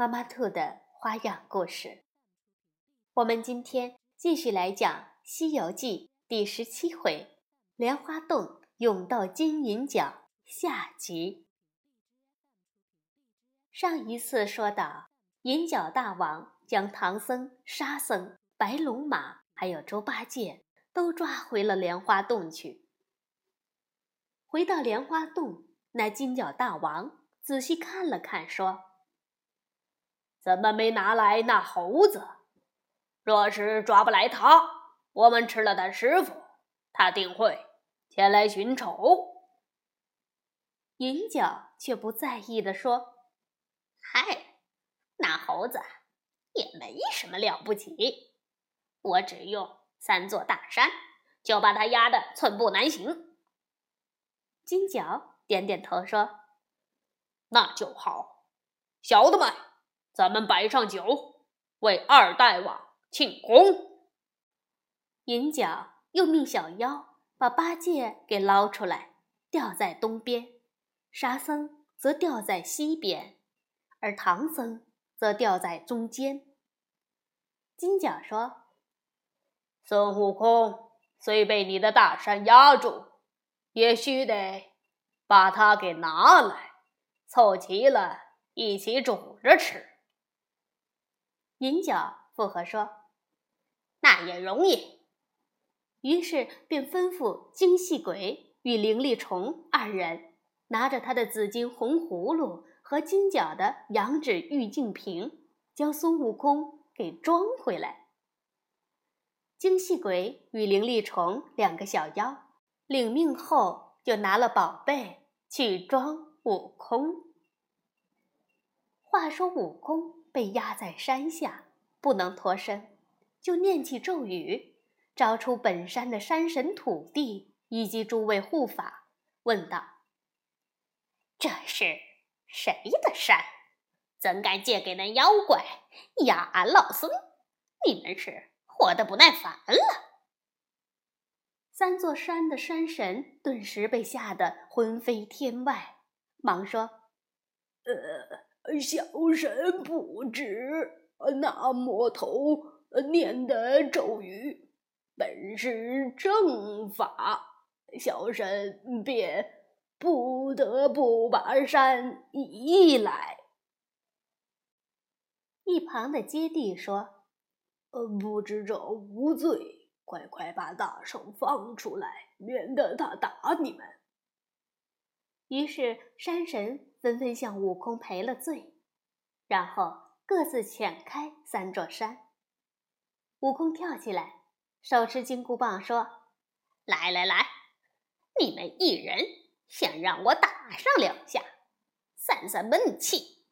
妈妈兔的花样故事，我们今天继续来讲《西游记》第十七回“莲花洞涌到金银角”下集。上一次说到，银角大王将唐僧、沙僧、白龙马还有猪八戒都抓回了莲花洞去。回到莲花洞，那金角大王仔细看了看，说。怎么没拿来那猴子？若是抓不来他，我们吃了他师傅，他定会前来寻仇。银角却不在意的说：“嗨，那猴子也没什么了不起，我只用三座大山就把他压得寸步难行。”金角点点头说：“那就好，小的们。”咱们摆上酒，为二大王庆功。银角又命小妖把八戒给捞出来，吊在东边；沙僧则吊在西边，而唐僧则吊在中间。金角说：“孙悟空虽被你的大山压住，也须得把它给拿来，凑齐了一起煮着吃。”银角附和说：“那也容易。”于是便吩咐精细鬼与灵力虫二人拿着他的紫金红葫芦和金角的羊脂玉净瓶，将孙悟空给装回来。精细鬼与灵力虫两个小妖领命后，就拿了宝贝去装悟空。话说悟空。被压在山下，不能脱身，就念起咒语，招出本山的山神土地以及诸位护法，问道：“这是谁的山？怎敢借给那妖怪压俺老孙？你们是活得不耐烦了？”三座山的山神顿时被吓得魂飞天外，忙说：“呃。”小神不知，那魔头念的咒语本是正法，小神便不得不把山移来。一旁的接地说：“呃，不知者无罪，快快把大圣放出来，免得他打你们。”于是山神。纷纷向悟空赔了罪，然后各自遣开三座山。悟空跳起来，手持金箍棒说：“来来来，你们一人先让我打上两下，散散闷气。”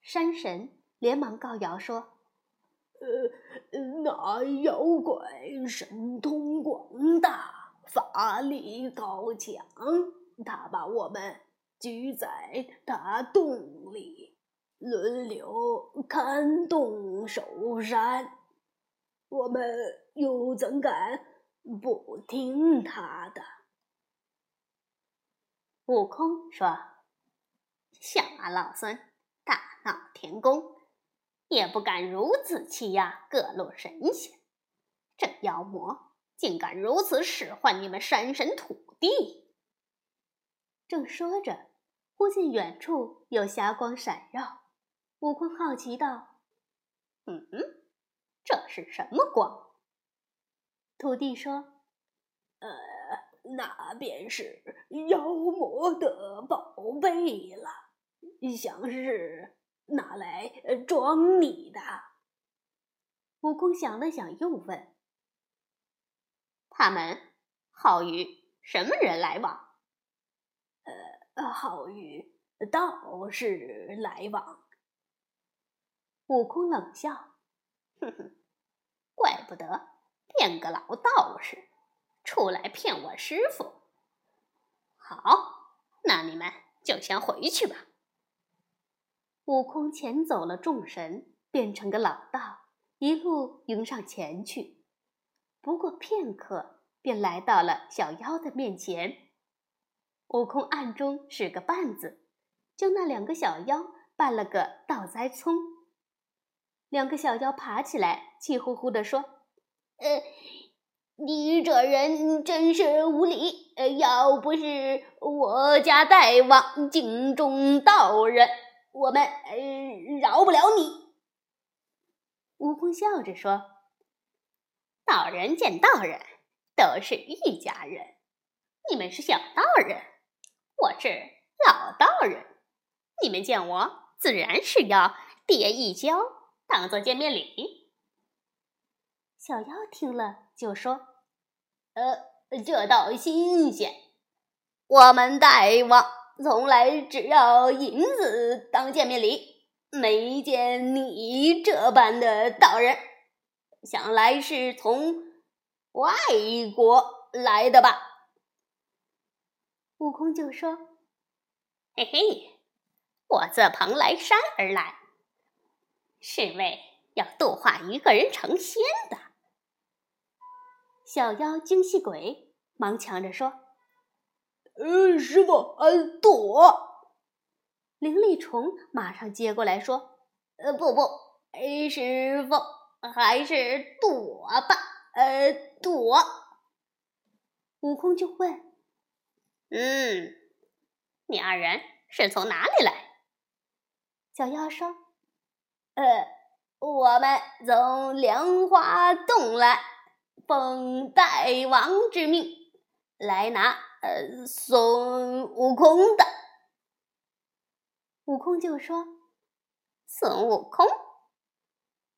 山神连忙告饶说：“呃，那妖怪神通广大，法力高强，他把我们……”居在大洞里，轮流看洞守山，我们又怎敢不听他的？悟空说：“像俺老孙大闹天宫，也不敢如此欺压各路神仙。这妖魔竟敢如此使唤你们山神土地！”正说着。忽见远处有霞光闪耀，悟空好奇道：“嗯，这是什么光？”土地说：“呃，那便是妖魔的宝贝了，想是拿来装你的。”悟空想了想，又问：“他们好与什么人来往？”好与道士来往，悟空冷笑：“哼哼，怪不得变个老道士出来骗我师傅。好，那你们就先回去吧。”悟空遣走了众神，变成个老道，一路迎上前去。不过片刻，便来到了小妖的面前。悟空暗中使个绊子，将那两个小妖绊了个倒栽葱。两个小妖爬起来，气呼呼地说：“呃，你这人真是无礼！呃，要不是我家大王敬重道人，我们呃饶不了你。”悟空笑着说：“道人见道人，都是一家人。你们是小道人。”我是老道人，你们见我自然是要叠一跤，当做见面礼。小妖听了就说：“呃，这倒新鲜。我们大王从来只要银子当见面礼，没见你这般的道人，想来是从外国来的吧？”悟空就说：“嘿嘿，我自蓬莱山而来，是为要度化一个人成仙的。”小妖精细鬼忙抢着说：“呃，师傅，呃，躲！”灵力虫马上接过来说：“呃，不不，师傅，还是躲吧，呃，躲。”悟空就问。嗯，你二人是从哪里来？小妖说：“呃，我们从莲花洞来，奉大王之命来拿呃孙悟空的。”悟空就说：“孙悟空，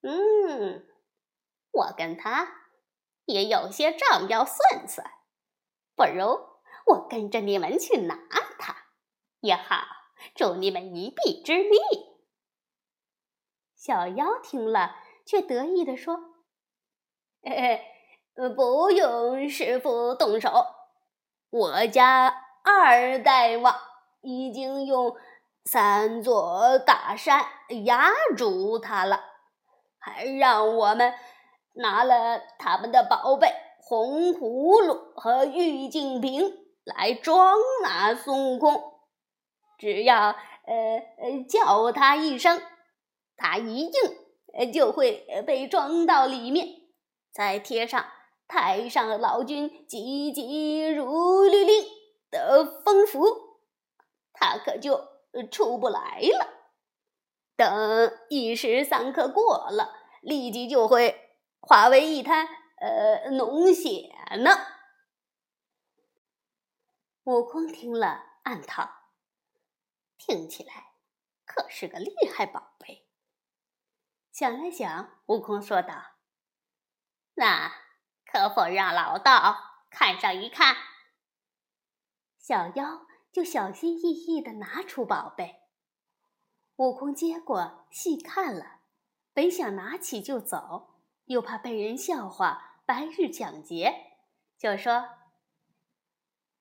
嗯，我跟他也有些账要算算，不如。”我跟着你们去拿它，也好助你们一臂之力。小妖听了，却得意地说：“嘿嘿，不用师傅动手，我家二大王已经用三座大山压住他了，还让我们拿了他们的宝贝红葫芦和玉净瓶。”来装那孙悟空，只要呃呃叫他一声，他一应，就会被装到里面，再贴上太上老君急急如律令的封符，他可就出不来了。等一时三刻过了，立即就会化为一滩呃脓血呢。悟空听了，暗道：“听起来可是个厉害宝贝。”想了想，悟空说道：“那可否让老道看上一看？”小妖就小心翼翼地拿出宝贝。悟空接过，细看了，本想拿起就走，又怕被人笑话，白日抢劫，就说。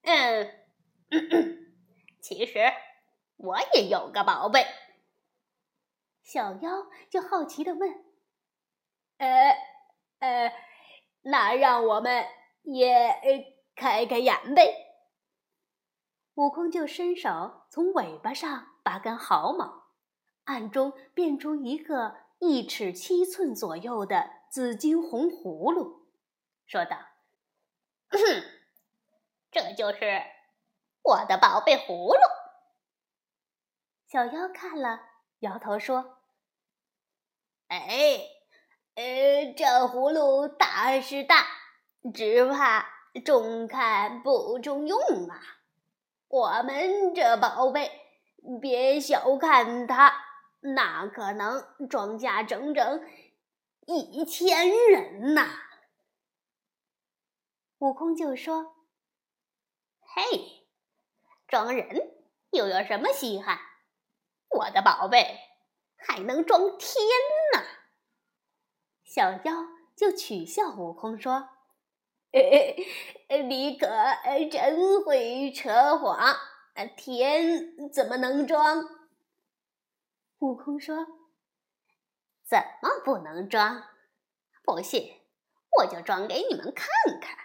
嗯，其实我也有个宝贝。小妖就好奇的问：“呃呃，那让我们也开开眼呗？”悟空就伸手从尾巴上拔根毫毛，暗中变出一个一尺七寸左右的紫金红葫芦，说道：“哼。”这就是我的宝贝葫芦。小妖看了，摇头说：“哎，呃，这葫芦大是大，只怕中看不中用啊。我们这宝贝，别小看它，那可能装下整整一千人呐。”悟空就说。嘿，装人又有什么稀罕？我的宝贝还能装天呢。小妖就取笑悟空说：“你可真会扯谎，天怎么能装？”悟空说：“怎么不能装？不信，我就装给你们看看。”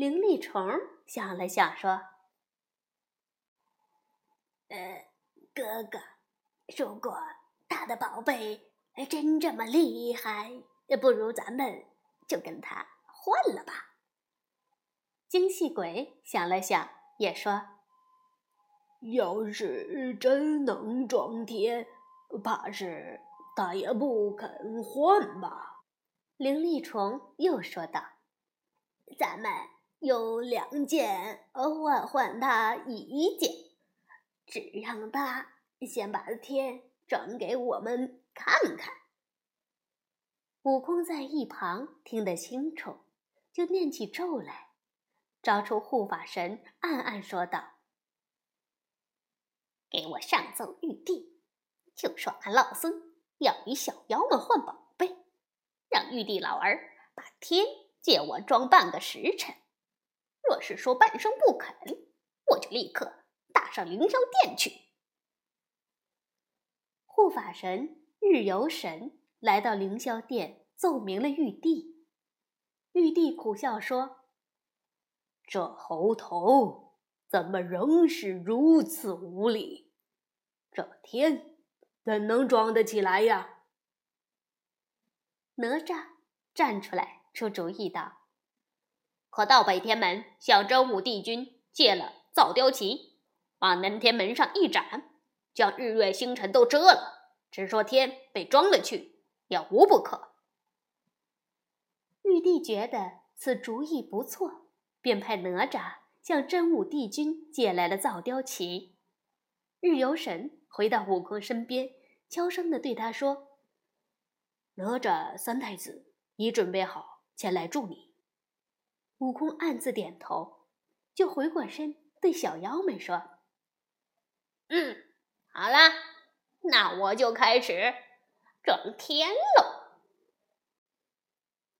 灵力虫想了想说：“呃，哥哥，如果他的宝贝真这么厉害，不如咱们就跟他换了吧。”精细鬼想了想，也说：“要是真能装天，怕是他也不肯换吧。”灵力虫又说道：“咱们。”有两件换换他一件，只让他先把天转给我们看看。悟空在一旁听得清楚，就念起咒来，招出护法神，暗暗说道：“给我上奏玉帝，就说俺老孙要与小妖们换宝贝，让玉帝老儿把天借我装半个时辰。”若是说半生不肯，我就立刻打上凌霄殿去。护法神日游神来到凌霄殿，奏明了玉帝。玉帝苦笑说：“这猴头怎么仍是如此无礼？这天怎能装得起来呀？”哪吒站出来出主意道。可到北天门向真武帝君借了造雕旗，往南天门上一展，将日月星辰都遮了，只说天被装了去，也无不可。玉帝觉得此主意不错，便派哪吒向真武帝君借来了造雕旗。日游神回到悟空身边，悄声地对他说：“哪吒三太子已准备好前来助你。”悟空暗自点头，就回过身对小妖们说：“嗯，好了，那我就开始装天喽。”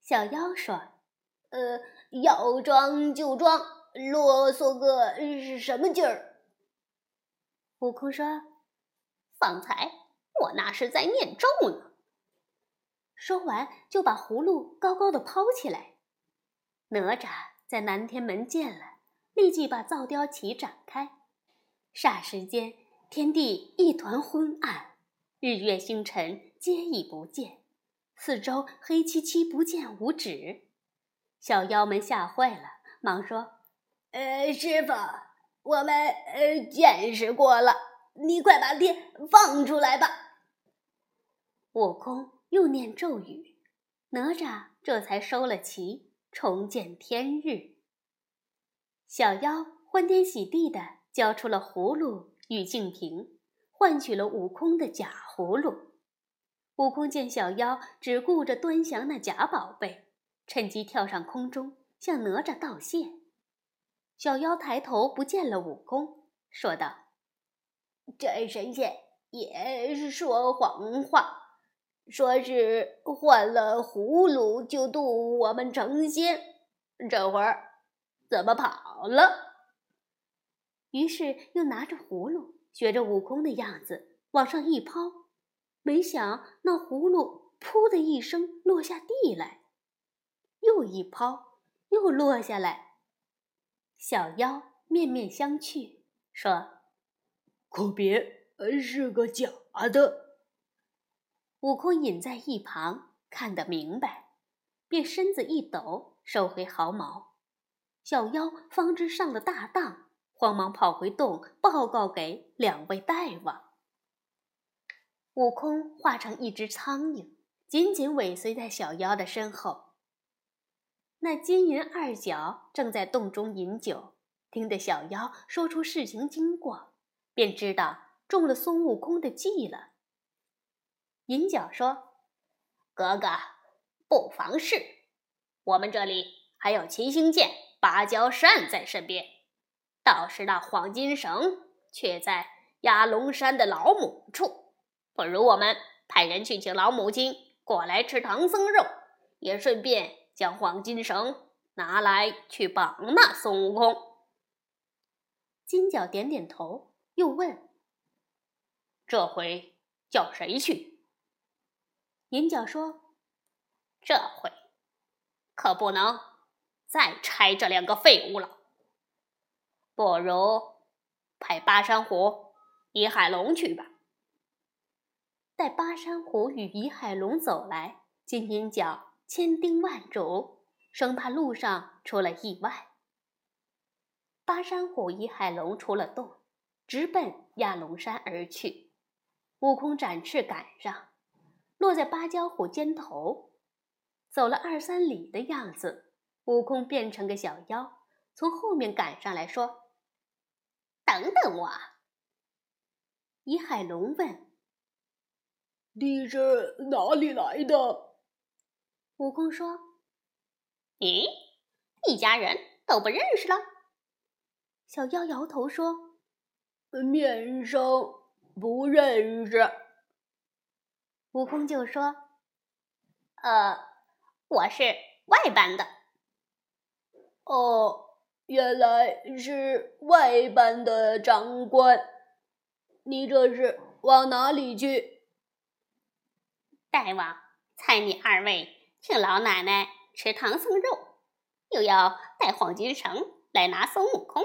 小妖说：“呃，要装就装，啰嗦个什么劲儿？”悟空说：“方才我那是在念咒呢。”说完，就把葫芦高高的抛起来。哪吒在南天门见了，立即把造雕旗展开，霎时间天地一团昏暗，日月星辰皆已不见，四周黑漆漆不见五指。小妖们吓坏了，忙说：“呃，师傅，我们呃见识过了，你快把天放出来吧。”悟空又念咒语，哪吒这才收了旗。重见天日，小妖欢天喜地的交出了葫芦与净瓶，换取了悟空的假葫芦。悟空见小妖只顾着端详那假宝贝，趁机跳上空中向哪吒道谢。小妖抬头不见了悟空，说道：“这神仙也是说谎话。”说是换了葫芦就渡我们成仙，这会儿怎么跑了？于是又拿着葫芦，学着悟空的样子往上一抛，没想那葫芦“噗”的一声落下地来，又一抛，又落下来。小妖面面相觑，说：“可别是个假的。”悟空隐在一旁看得明白，便身子一抖，收回毫毛。小妖方知上了大当，慌忙跑回洞报告给两位大王。悟空化成一只苍蝇，紧紧尾随在小妖的身后。那金银二角正在洞中饮酒，听得小妖说出事情经过，便知道中了孙悟空的计了。银角说：“哥哥，不妨事，我们这里还有七星剑、芭蕉扇在身边。倒是那黄金绳却在压龙山的老母处，不如我们派人去请老母亲过来吃唐僧肉，也顺便将黄金绳拿来去绑那孙悟空。金角点点头，又问：“这回叫谁去？”银角说：“这回可不能再拆这两个废物了，不如派巴山虎、倚海龙去吧。”待巴山虎与倚海龙走来，金银角千叮万嘱，生怕路上出了意外。巴山虎倚海龙出了洞，直奔亚龙山而去。悟空展翅赶上，落在芭蕉虎肩头。走了二三里的样子，悟空变成个小妖，从后面赶上来说：“等等我。”李海龙问：“你是哪里来的？”悟空说：“咦，一家人都不认识了。”小妖摇头说：“面生不认识。”悟空就说：“呃，我是外班的。”哦，原来是外班的长官。你这是往哪里去？大王猜你二位请老奶奶吃唐僧肉，又要带黄金绳来拿孙悟空。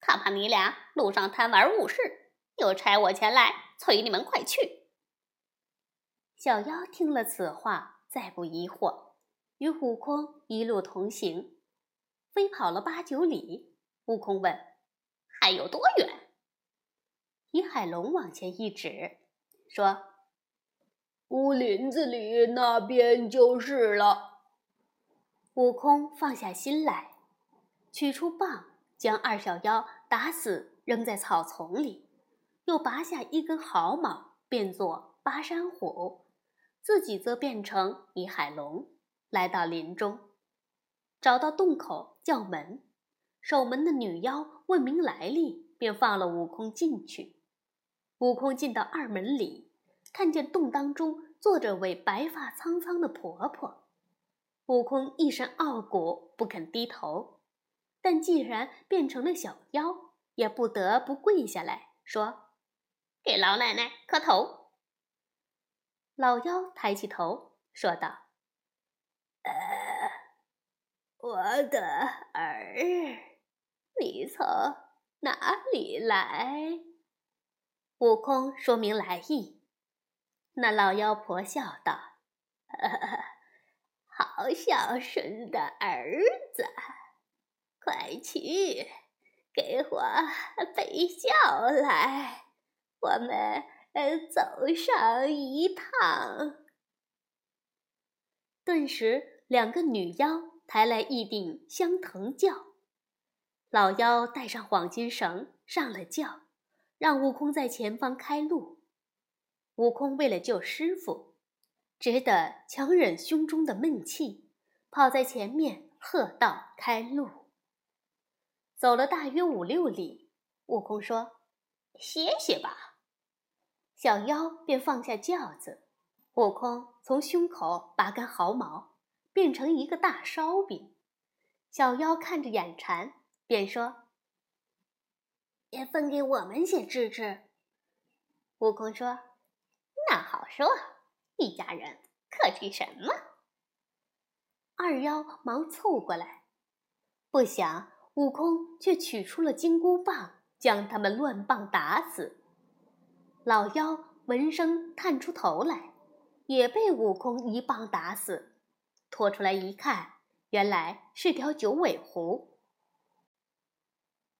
他怕你俩路上贪玩误事，又差我前来催你们快去。小妖听了此话，再不疑惑，与悟空一路同行，飞跑了八九里。悟空问：“还有多远？”李海龙往前一指，说：“乌林子里那边就是了。”悟空放下心来，取出棒。将二小妖打死，扔在草丛里，又拔下一根毫毛，变作巴山虎，自己则变成一海龙，来到林中，找到洞口叫门，守门的女妖问明来历，便放了悟空进去。悟空进到二门里，看见洞当中坐着位白发苍苍的婆婆，悟空一身傲骨，不肯低头。但既然变成了小妖，也不得不跪下来说：“给老奶奶磕头。”老妖抬起头说道：“呃，我的儿，你从哪里来？”悟空说明来意。那老妖婆笑道：“好孝顺的儿子。”快去，给我备轿来，我们呃走上一趟。顿时，两个女妖抬来一顶香藤轿，老妖带上黄金绳上了轿，让悟空在前方开路。悟空为了救师傅，只得强忍胸中的闷气，跑在前面喝道：“开路！”走了大约五六里，悟空说：“歇歇吧。”小妖便放下轿子。悟空从胸口拔根毫毛，变成一个大烧饼。小妖看着眼馋，便说：“也分给我们些吃吃。”悟空说：“那好说，一家人客气什么？”二妖忙凑过来，不想。悟空却取出了金箍棒，将他们乱棒打死。老妖闻声探出头来，也被悟空一棒打死。拖出来一看，原来是条九尾狐。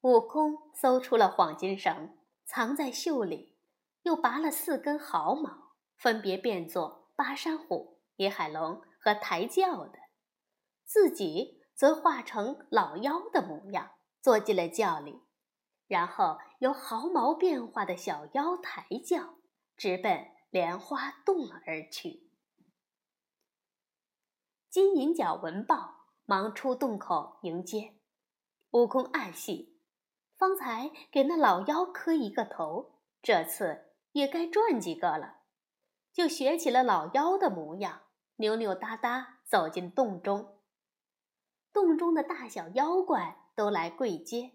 悟空搜出了黄金绳，藏在袖里，又拔了四根毫毛，分别变作巴山虎、野海龙和抬轿的，自己。则化成老妖的模样，坐进了轿里，然后由毫毛变化的小妖抬轿，直奔莲花洞而去。金银角闻报，忙出洞口迎接。悟空暗喜，方才给那老妖磕一个头，这次也该赚几个了，就学起了老妖的模样，扭扭哒哒走进洞中。洞中的大小妖怪都来跪接，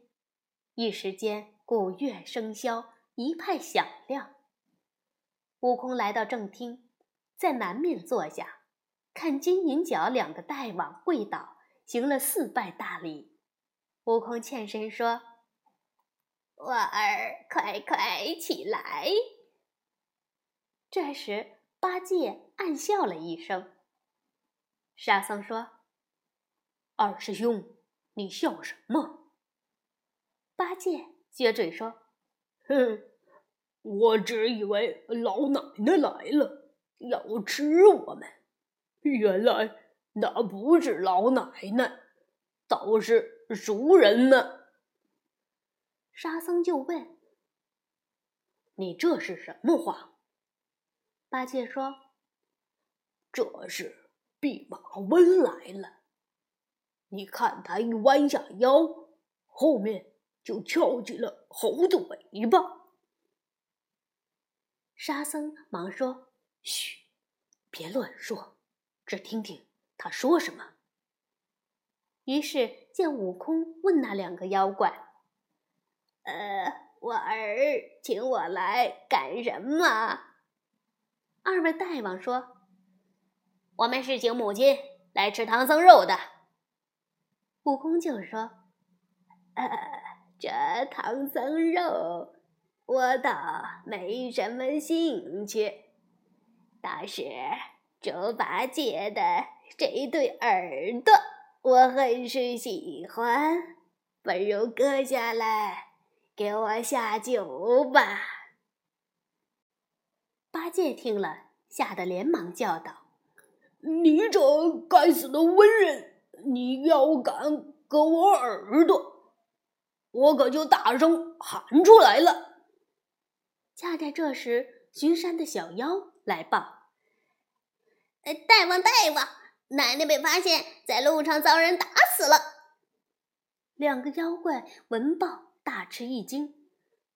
一时间鼓乐笙箫，一派响亮。悟空来到正厅，在南面坐下，看金银角两个大王跪倒，行了四拜大礼。悟空欠身说：“我儿，快快起来。”这时，八戒暗笑了一声。沙僧说：“二师兄，你笑什么？”八戒撅嘴说：“哼，我只以为老奶奶来了，要吃我们，原来那不是老奶奶，倒是熟人呢。”沙僧就问：“你这是什么话？”八戒说：“这是弼马温来了。你看他一弯下腰，后面就翘起了猴子尾巴。”沙僧忙说：“嘘，别乱说，只听听他说什么。”于是见悟空问那两个妖怪：“呃，我儿请我来干什么？”二位大王说：“我们是请母亲来吃唐僧肉的。”悟空就说：“呃，这唐僧肉我倒没什么兴趣，倒是猪八戒的这对耳朵我很是喜欢，不如割下来给我下酒吧。”八戒听了，吓得连忙叫道：“你这该死的文人，你要敢割我耳朵，我可就大声喊出来了！”恰在这时，巡山的小妖来报：“，大王，大王，奶奶被发现在路上遭人打死了。”两个妖怪闻报，大吃一惊，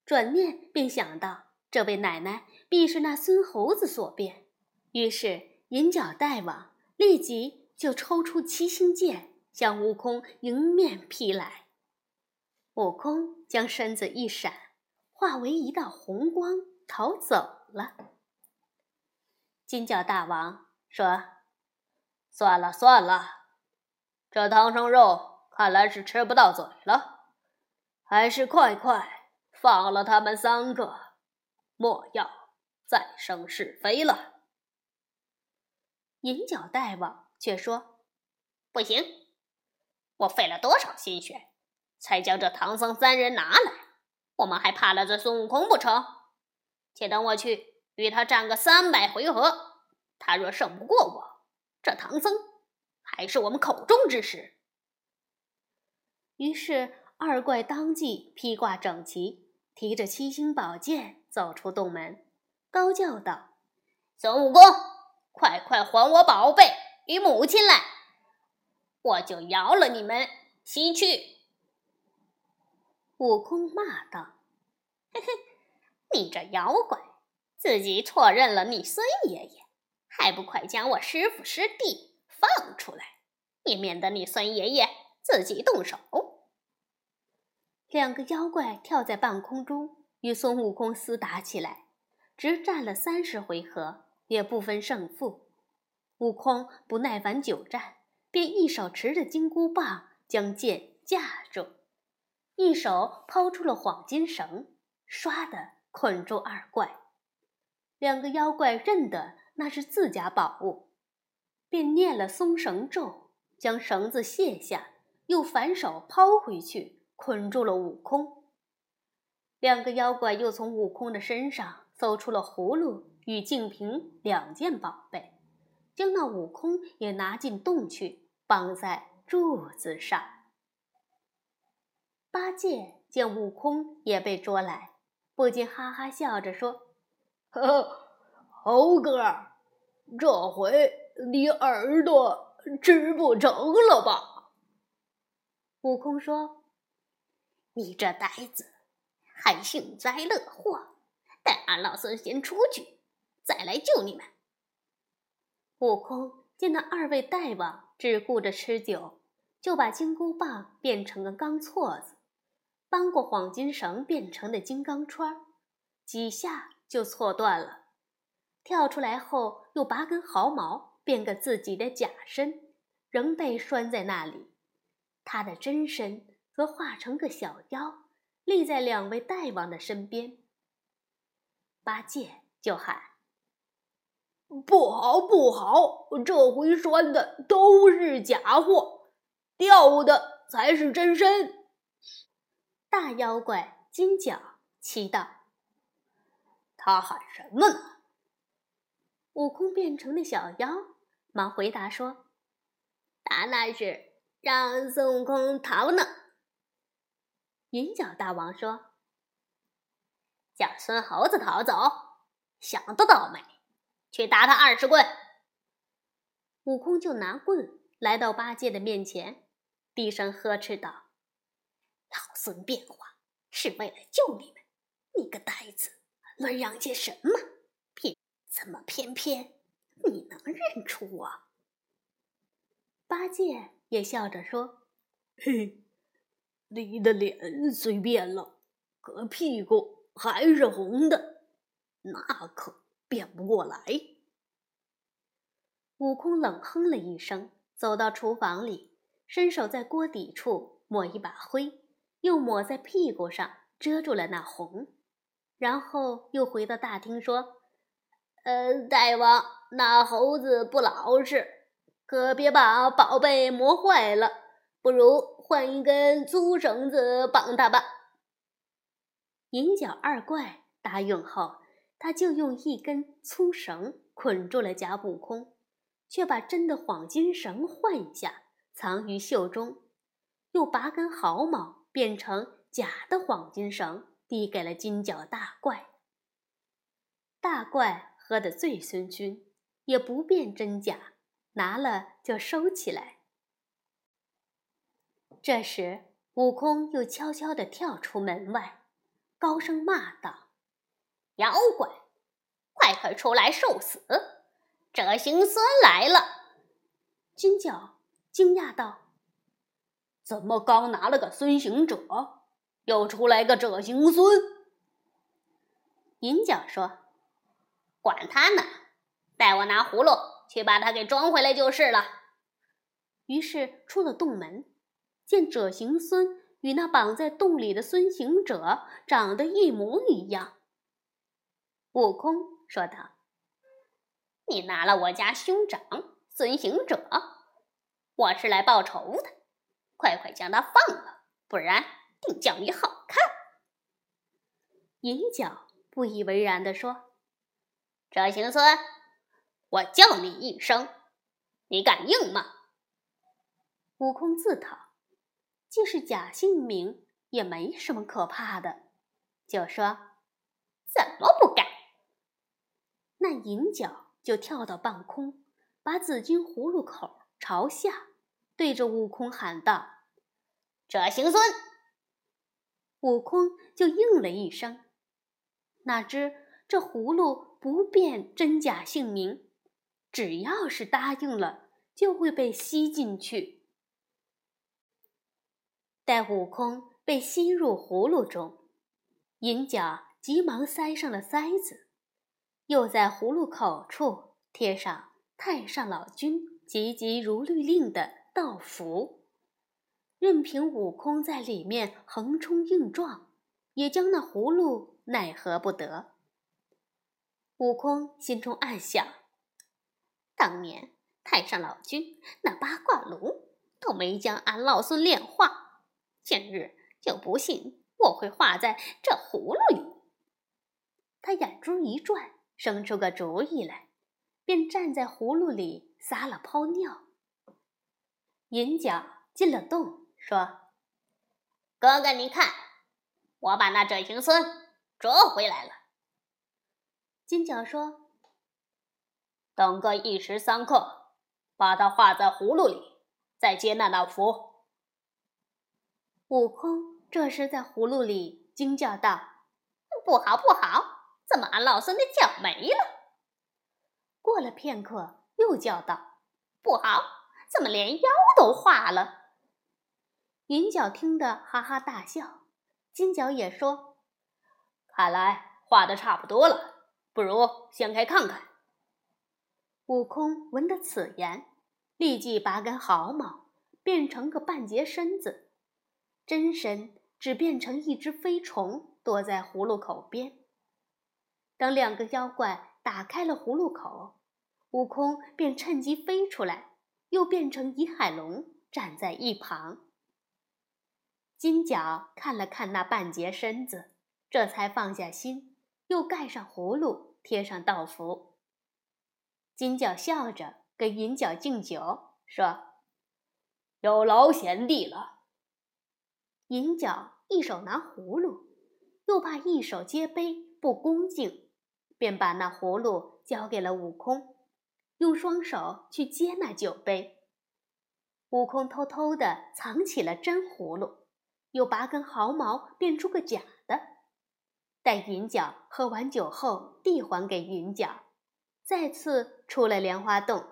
转念便想到。这位奶奶必是那孙猴子所变，于是银角大王立即就抽出七星剑，向悟空迎面劈来。悟空将身子一闪，化为一道红光逃走了。金角大王说：“算了算了，这唐僧肉看来是吃不到嘴了，还是快快放了他们三个。”莫要再生是非了。银角大王却说：“不行，我费了多少心血，才将这唐僧三人拿来，我们还怕了这孙悟空不成？且等我去与他战个三百回合，他若胜不过我，这唐僧还是我们口中之食。”于是二怪当即披挂整齐，提着七星宝剑。走出洞门，高叫道：“孙悟空，快快还我宝贝与母亲来，我就饶了你们西去。”悟空骂道：“嘿嘿，你这妖怪，自己错认了你孙爷爷，还不快将我师傅师弟放出来，也免得你孙爷爷自己动手。”两个妖怪跳在半空中。与孙悟空厮打起来，直战了三十回合，也不分胜负。悟空不耐烦久战，便一手持着金箍棒将剑架住，一手抛出了黄金绳，唰的捆住二怪。两个妖怪认得那是自家宝物，便念了松绳咒，将绳子卸下，又反手抛回去，捆住了悟空。两个妖怪又从悟空的身上搜出了葫芦与净瓶两件宝贝，将那悟空也拿进洞去，绑在柱子上。八戒见悟空也被捉来，不禁哈哈笑着说：“呵，猴哥，这回你耳朵吃不成了吧？”悟空说：“你这呆子！”还幸灾乐祸，待俺老孙先出去，再来救你们。悟空见那二位大王只顾着吃酒，就把金箍棒变成了钢锉子，翻过黄金绳变成的金刚圈，几下就错断了。跳出来后，又拔根毫毛，变个自己的假身，仍被拴在那里。他的真身则化成个小妖，立在两位大王的身边。八戒就喊：“不好，不好！这回拴的都是假货，掉的才是真身。”大妖怪金角祈道：“他喊什么呢？”悟空变成的小妖忙回答说：“他那是让孙悟空逃呢。”银角大王说。叫孙猴子逃走，想得倒美！去打他二十棍。悟空就拿棍来到八戒的面前，低声呵斥道：“老孙变化是为了救你们，你个呆子，乱嚷些什么？偏怎么偏偏你能认出我？”八戒也笑着说：“嘿，你的脸虽变了，可屁股……”还是红的，那可变不过来。悟空冷哼了一声，走到厨房里，伸手在锅底处抹一把灰，又抹在屁股上，遮住了那红。然后又回到大厅说：“呃，大王，那猴子不老实，可别把宝贝磨坏了。不如换一根粗绳子绑他吧。”银角二怪答应后，他就用一根粗绳捆住了假悟空，却把真的黄金绳换下，藏于袖中，又拔根毫毛变成假的黄金绳，递给了金角大怪。大怪喝得醉醺醺，也不辨真假，拿了就收起来。这时，悟空又悄悄地跳出门外。高声骂道：“妖怪，快快出来受死！这行孙来了！”金角惊讶道：“怎么刚拿了个孙行者，又出来个者行孙？”银角说：“管他呢，带我拿葫芦去把他给装回来就是了。”于是出了洞门，见者行孙。与那绑在洞里的孙行者长得一模一样。悟空说道：“你拿了我家兄长孙行者，我是来报仇的，快快将他放了，不然定叫你好看。”银角不以为然地说：“这行孙，我叫你一声，你敢应吗？”悟空自讨。既是假姓名，也没什么可怕的，就说：“怎么不敢？”那银角就跳到半空，把紫金葫芦口朝下，对着悟空喊道：“这行孙！”悟空就应了一声，哪知这葫芦不辨真假姓名，只要是答应了，就会被吸进去。待悟空被吸入葫芦中，银角急忙塞上了塞子，又在葫芦口处贴上太上老君急急如律令的道符，任凭悟空在里面横冲硬撞，也将那葫芦奈何不得。悟空心中暗想：当年太上老君那八卦炉都没将俺老孙炼化。今日就不信我会化在这葫芦里。他眼珠一转，生出个主意来，便站在葫芦里撒了泡尿。银角进了洞，说：“哥哥，你看，我把那这行孙捉回来了。”金角说：“等个一时三刻，把它画在葫芦里，再接那老符。”悟空这时在葫芦里惊叫道：“不好，不好！怎么俺老孙的脚没了？过了片刻，又叫道：“不好，怎么连腰都化了？”银角听得哈哈大笑，金角也说：“看来化的差不多了，不如掀开看看。”悟空闻得此言，立即拔根毫毛，变成个半截身子，真身只变成一只飞虫，躲在葫芦口边。等两个妖怪打开了葫芦口，悟空便趁机飞出来，又变成倚海龙站在一旁。金角看了看那半截身子，这才放下心，又盖上葫芦，贴上道符。金角笑着给银角敬酒，说：“有劳贤弟了。”银角一手拿葫芦，又怕一手接杯不恭敬，便把那葫芦交给了悟空，用双手去接那酒杯。悟空偷偷地藏起了真葫芦，又拔根毫毛变出个假的，待银角喝完酒后，递还给银角。再次出了莲花洞。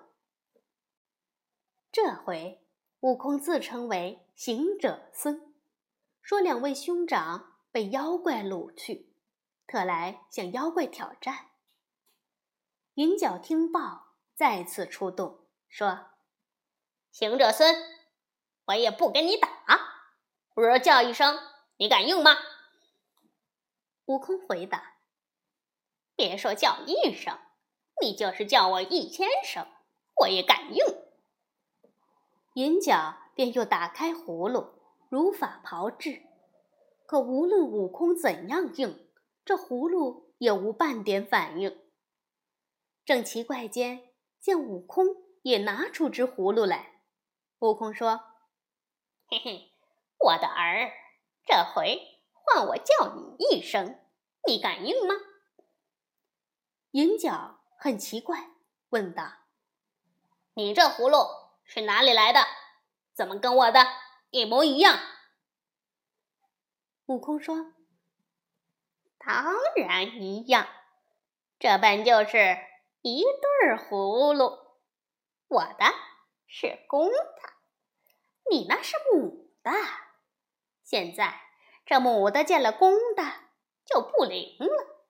这回悟空自称为行者孙，说两位兄长被妖怪掳去，特来向妖怪挑战。银角听报，再次出动，说：“行者孙，我也不跟你打，不如叫一声，你敢应吗？”悟空回答：“别说叫一声。”你就是叫我一千声，我也敢应。银角便又打开葫芦，如法炮制。可无论悟空怎样应，这葫芦也无半点反应。正奇怪间，见悟空也拿出只葫芦来。悟空说：“嘿嘿，我的儿，这回换我叫你一声，你敢应吗？”银角。很奇怪，问道：“你这葫芦是哪里来的？怎么跟我的一模一样？”悟空说：“当然一样，这本就是一对葫芦。我的是公的，你那是母的。现在这母的见了公的就不灵了。”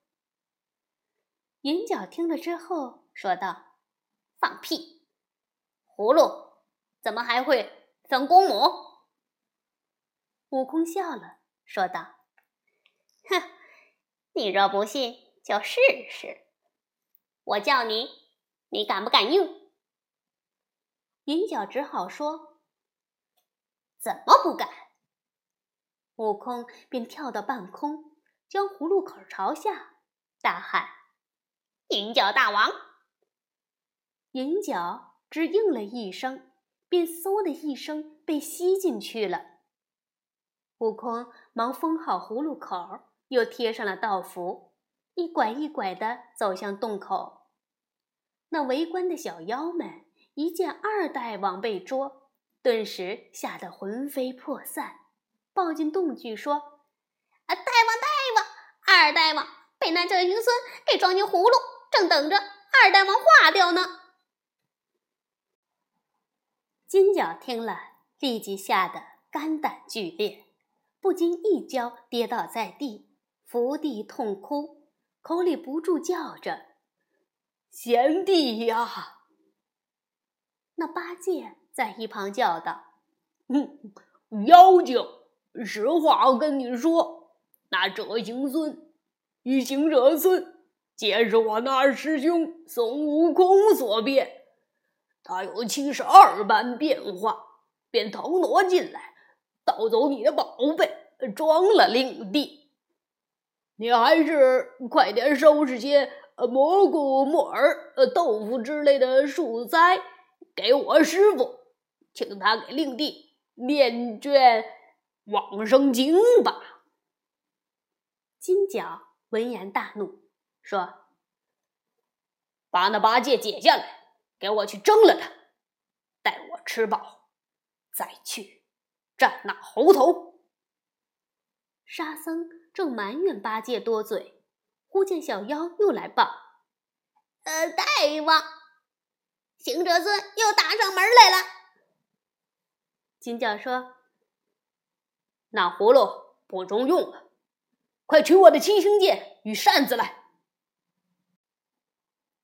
银角听了之后说道：“放屁！葫芦怎么还会分公母？”悟空笑了，说道：“哼，你若不信，就试试。我叫你，你敢不敢应？”银角只好说：“怎么不敢？”悟空便跳到半空，将葫芦口朝下，大喊。银角大王，银角只应了一声，便嗖的一声被吸进去了。悟空忙封好葫芦口，又贴上了道符，一拐一拐的走向洞口。那围观的小妖们一见二大王被捉，顿时吓得魂飞魄散，抱进洞去说：“啊，大王大王，二大王被那叫云孙给装进葫芦。”正等着二大王化掉呢。金角听了，立即吓得肝胆俱裂，不禁一跤跌倒在地，伏地痛哭，口里不住叫着：“贤弟呀！”那八戒在一旁叫道：“嗯，妖精，实话跟你说，那折行孙与行者孙。”皆是我那师兄孙悟空所变，他有七十二般变化，便腾挪进来，盗走你的宝贝，装了令弟。你还是快点收拾些蘑菇、木耳、豆腐之类的蔬菜给我师傅，请他给令弟念卷往生经吧。金角闻言大怒。说：“把那八戒解下来，给我去蒸了他，待我吃饱，再去斩那猴头。”沙僧正埋怨八戒多嘴，忽见小妖又来报：“呃，大王，行者尊又打上门来了。”金角说：“那葫芦不中用了，快取我的七星剑与扇子来。”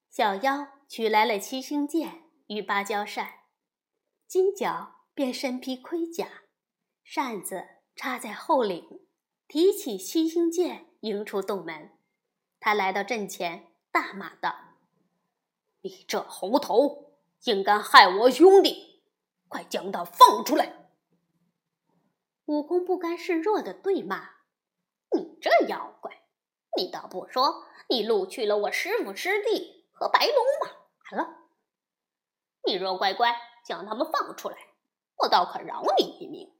小妖取来了七星剑与芭蕉扇，金角便身披盔甲，扇子插在后领，提起七星剑迎出洞门。他来到阵前，大骂道：“你这猴头，竟敢害我兄弟！快将他放出来！”悟空不甘示弱的对骂：“你这妖怪，你倒不说，你录取了我师傅师弟！”和白龙马了，你若乖乖将他们放出来，我倒可饶你一命；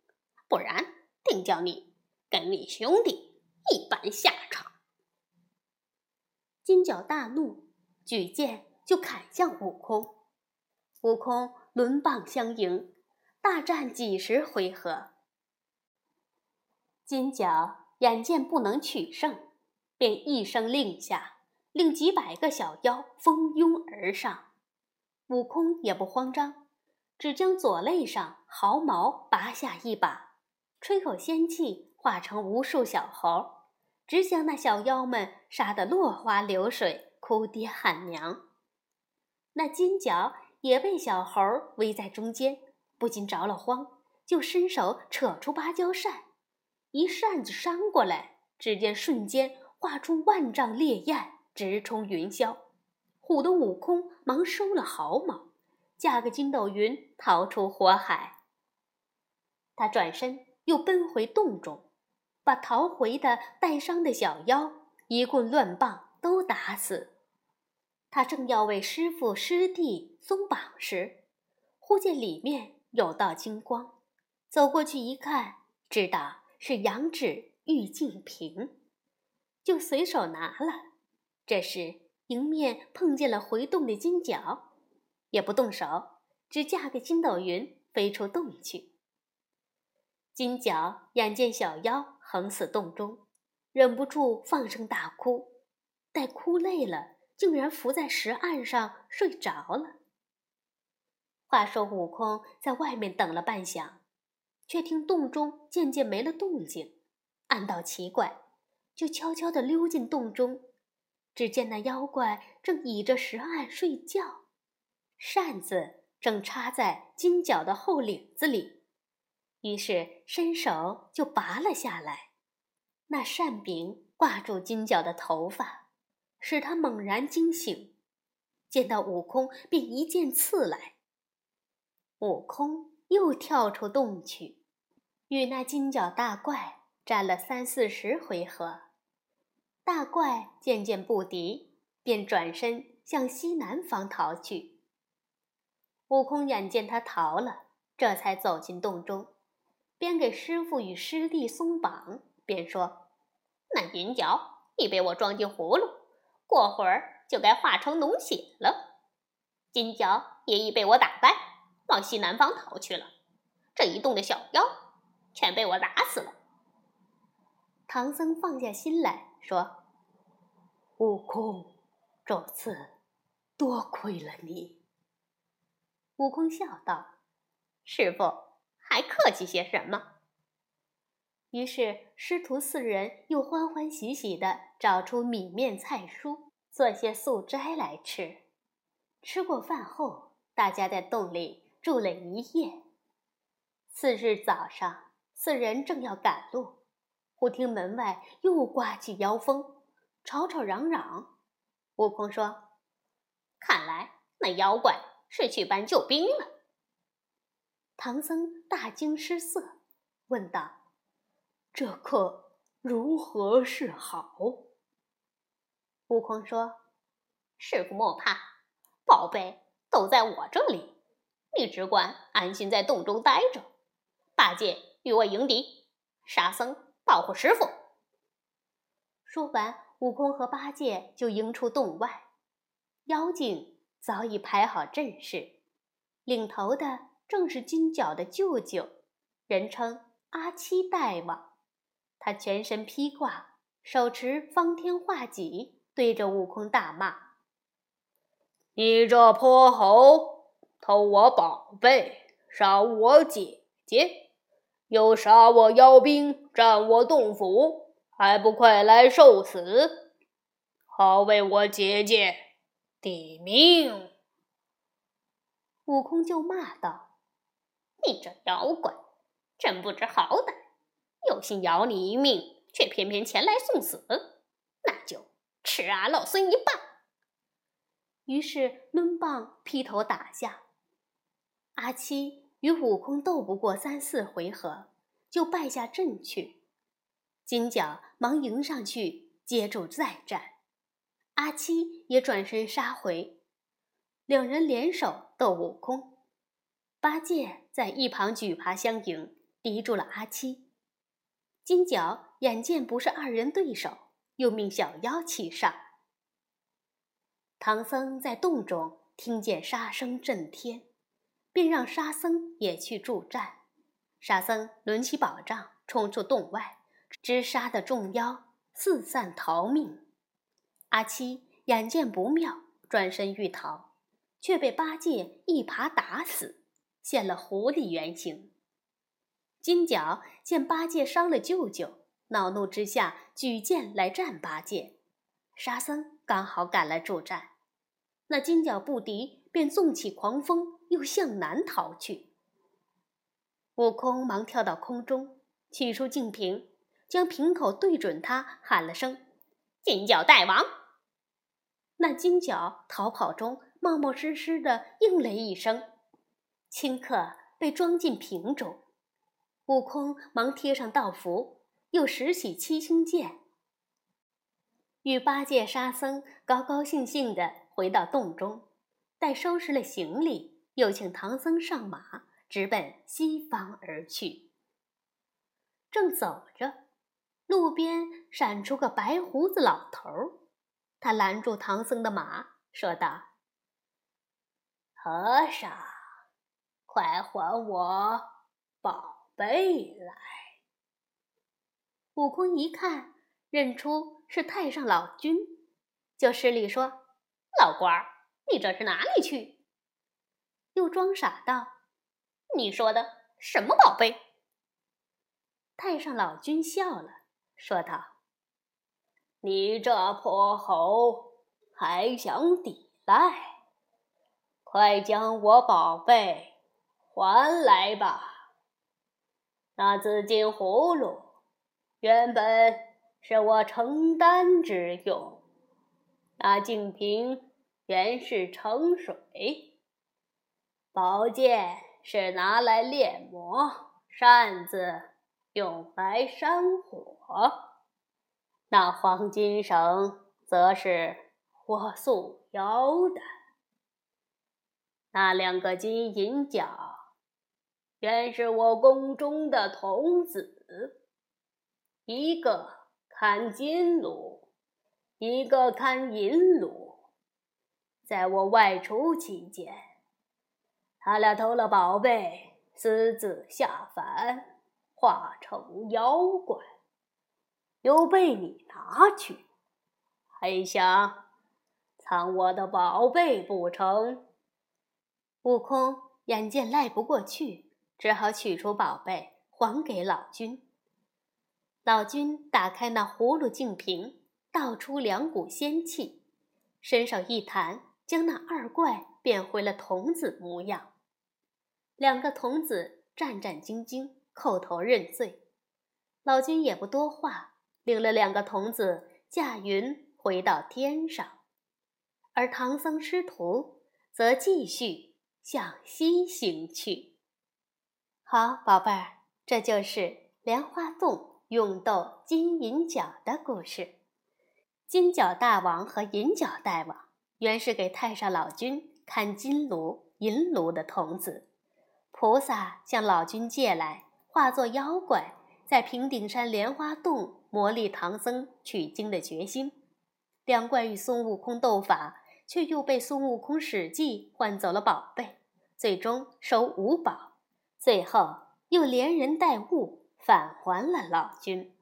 不然，定叫你跟你兄弟一般下场。金角大怒，举剑就砍向悟空。悟空抡棒相迎，大战几十回合。金角眼见不能取胜，便一声令下。令几百个小妖蜂拥而上，悟空也不慌张，只将左肋上毫毛拔下一把，吹口仙气，化成无数小猴，直将那小妖们杀得落花流水，哭爹喊娘。那金角也被小猴围在中间，不禁着了慌，就伸手扯出芭蕉扇，一扇子扇过来，只见瞬间化出万丈烈焰。直冲云霄，唬得悟空忙收了毫毛，架个筋斗云逃出火海。他转身又奔回洞中，把逃回的带伤的小妖一棍乱棒都打死。他正要为师傅师弟松绑时，忽见里面有道金光，走过去一看，知道是羊脂玉净瓶，就随手拿了。这时，迎面碰见了回洞的金角，也不动手，只架个筋斗云飞出洞去。金角眼见小妖横死洞中，忍不住放声大哭，待哭累了，竟然伏在石岸上睡着了。话说，悟空在外面等了半晌，却听洞中渐渐没了动静，暗道奇怪，就悄悄地溜进洞中。只见那妖怪正倚着石岸睡觉，扇子正插在金角的后领子里，于是伸手就拔了下来。那扇柄挂住金角的头发，使他猛然惊醒，见到悟空便一剑刺来。悟空又跳出洞去，与那金角大怪战了三四十回合。大怪渐渐不敌，便转身向西南方逃去。悟空眼见他逃了，这才走进洞中，边给师傅与师弟松绑，边说：“那银角已被我装进葫芦，过会儿就该化成脓血了。金角也已被我打败，往西南方逃去了。这一洞的小妖全被我打死了。”唐僧放下心来说。悟空，这次多亏了你。悟空笑道：“师傅还客气些什么？”于是师徒四人又欢欢喜喜地找出米面菜蔬，做些素斋来吃。吃过饭后，大家在洞里住了一夜。次日早上，四人正要赶路，忽听门外又刮起妖风。吵吵嚷嚷，悟空说：“看来那妖怪是去搬救兵了。”唐僧大惊失色，问道：“这可如何是好？”悟空说：“师傅莫怕，宝贝都在我这里，你只管安心在洞中待着。八戒与我迎敌，沙僧保护师傅。”说完。悟空和八戒就迎出洞外，妖精早已排好阵势，领头的正是金角的舅舅，人称阿七大王。他全身披挂，手持方天画戟，对着悟空大骂：“你这泼猴，偷我宝贝，杀我姐姐，又杀我妖兵，占我洞府，还不快来受死！好为我姐姐抵命！”悟空就骂道：“你这妖怪，真不知好歹！有心饶你一命，却偏偏前来送死，那就吃俺老孙一棒！”于是抡棒劈头打下。阿七与悟空斗不过三四回合，就败下阵去。金角忙迎上去接住再战，阿七也转身杀回。两人联手斗悟空，八戒在一旁举耙相迎，敌住了阿七。金角眼见不是二人对手，又命小妖齐上。唐僧在洞中听见杀声震天，便让沙僧也去助战。沙僧抡起宝杖冲出洞外，直杀的众妖四散逃命。阿七眼见不妙，转身欲逃。却被八戒一耙打死，现了狐狸原形。金角见八戒伤了舅舅，恼怒之下举剑来战八戒。沙僧刚好赶来助战，那金角不敌，便纵起狂风，又向南逃去。悟空忙跳到空中，取出净瓶，将瓶口对准他，喊了声：“金角大王！”那金角逃跑中。冒冒失失的应了一声，顷刻被装进瓶中。悟空忙贴上道符，又拾起七星剑，与八戒、沙僧高高兴兴地回到洞中。待收拾了行李，又请唐僧上马，直奔西方而去。正走着，路边闪出个白胡子老头，他拦住唐僧的马，说道。和尚，快还我宝贝来！悟空一看，认出是太上老君，就施礼说：“老官儿，你这是哪里去？”又装傻道：“你说的什么宝贝？”太上老君笑了，说道：“你这泼猴，还想抵赖？”快将我宝贝还来吧！那紫金葫芦原本是我承担之用，那净瓶原是盛水，宝剑是拿来炼魔，扇子用来扇火，那黄金绳则是我束腰的。那两个金银角，原是我宫中的童子，一个看金炉，一个看银炉。在我外出期间，他俩偷了宝贝，私自下凡，化成妖怪，又被你拿去，还想藏我的宝贝不成？悟空眼见赖不过去，只好取出宝贝还给老君。老君打开那葫芦净瓶，倒出两股仙气，伸手一弹，将那二怪变回了童子模样。两个童子战战兢兢，叩头认罪。老君也不多话，领了两个童子驾云回到天上，而唐僧师徒则继续。向西行去。好，宝贝儿，这就是莲花洞勇斗金银角的故事。金角大王和银角大王原是给太上老君看金炉、银炉的童子，菩萨向老君借来，化作妖怪，在平顶山莲花洞磨砺唐僧取经的决心。两怪与孙悟空斗法。却又被孙悟空使计换走了宝贝，最终收五宝，最后又连人带物返还了老君。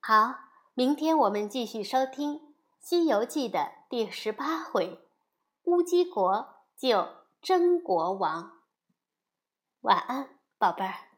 好明天我们继续收听西游记的第十八回乌鸡国救真国王。晚安宝贝儿。